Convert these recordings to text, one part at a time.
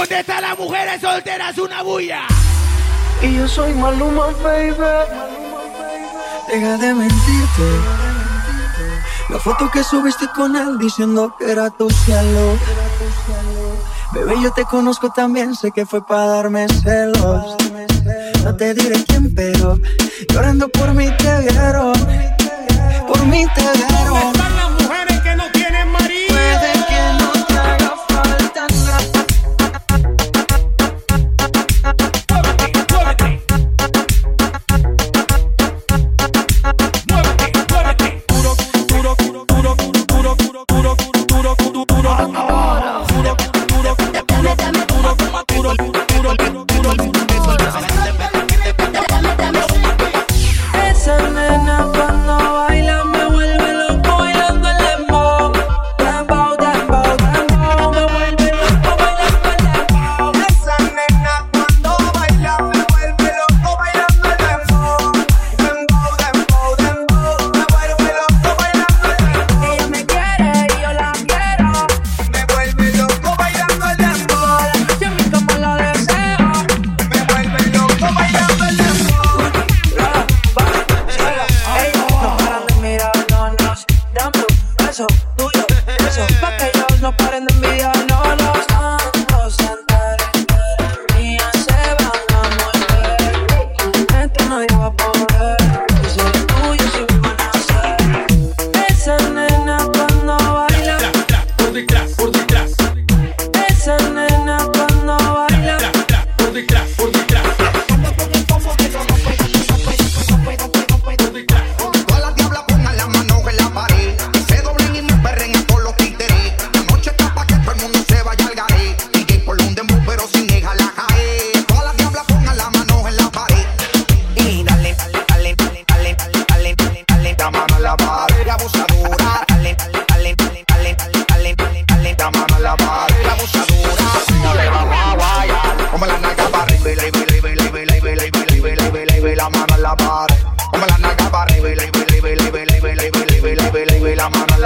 ¿Dónde están las mujeres solteras? Una bulla. Y yo soy Maluma, baby. Deja de mentirte. La foto que subiste con él diciendo que era tu cielo. Bebé, yo te conozco también, sé que fue para darme celos. No te diré quién, pero llorando por mí te vieron. Por mí te vieron.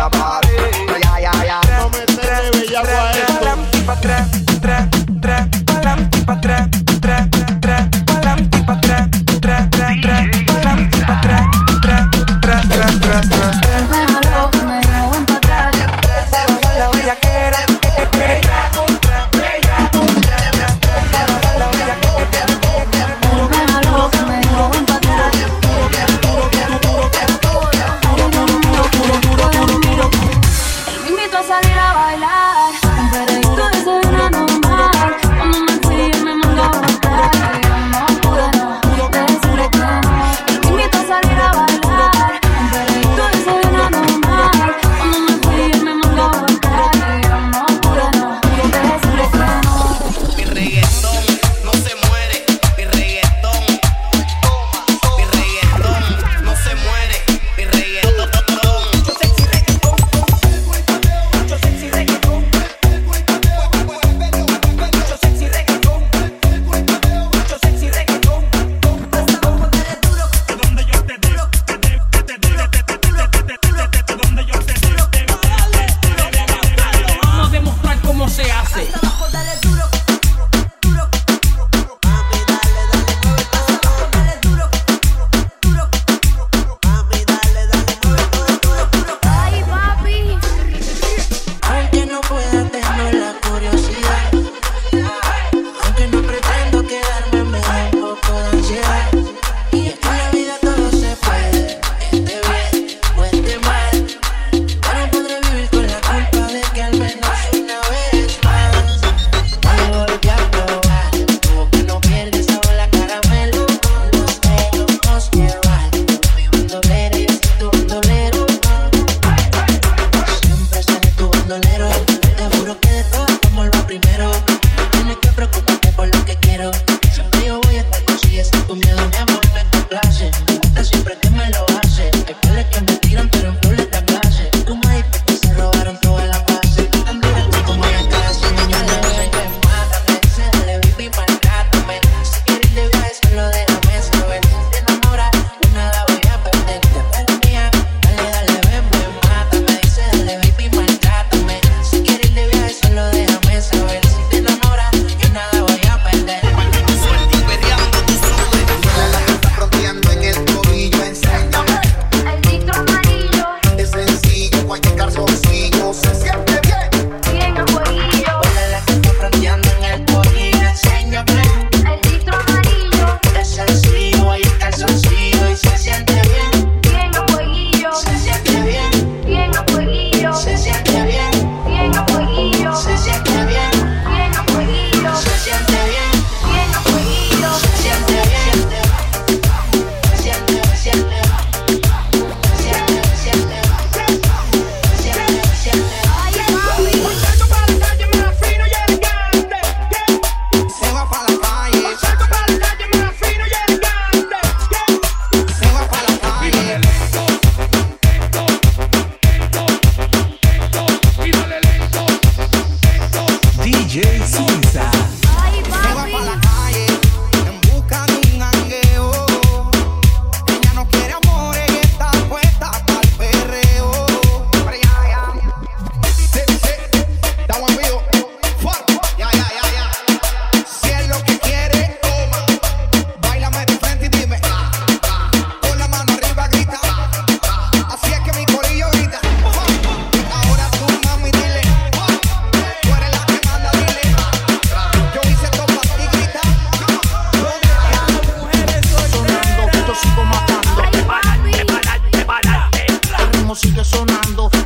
a bar DJ Cinza.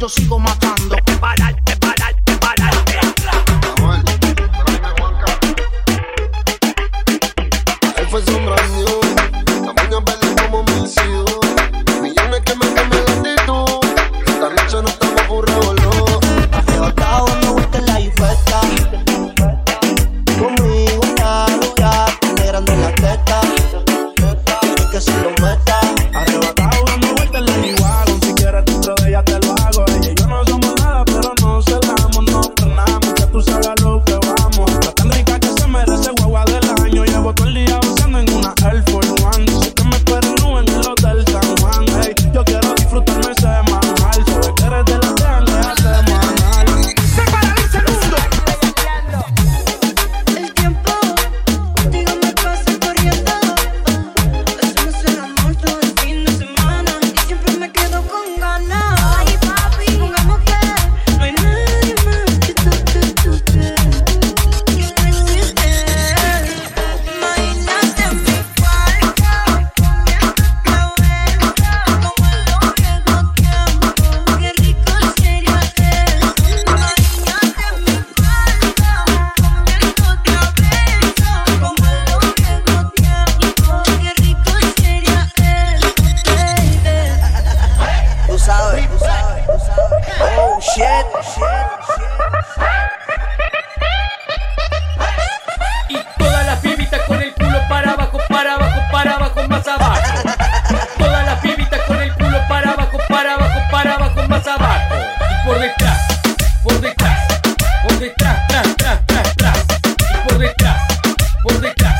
sigo matando. shit, shit, shit. Y todas las pibitas con el culo para abajo, para abajo, para abajo, más abajo. Y todas las pibitas con el culo para abajo, para abajo, para abajo, más abajo. Y por detrás, por detrás, por detrás, tras, tras, tras, tras. Y por detrás, por detrás,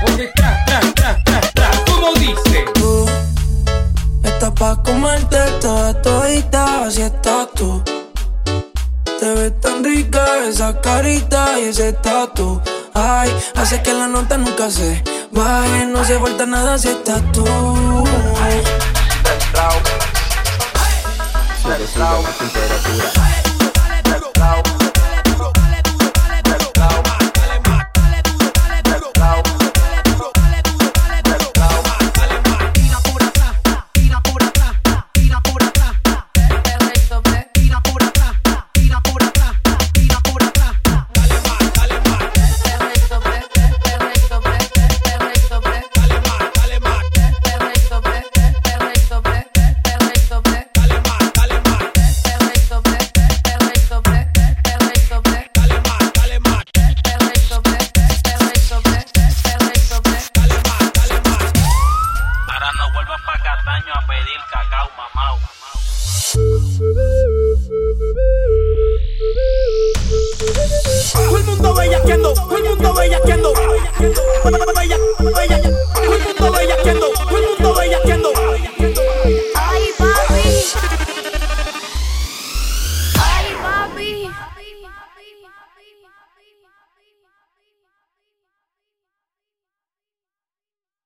por detrás, tras, tras, tras, tras. Como dice. Tú estás pa' comerte toda todita, si carita y ese tatu. Ay, hace que la nota nunca se baje. No se falta nada si estás tú. Sube, sube la temperatura.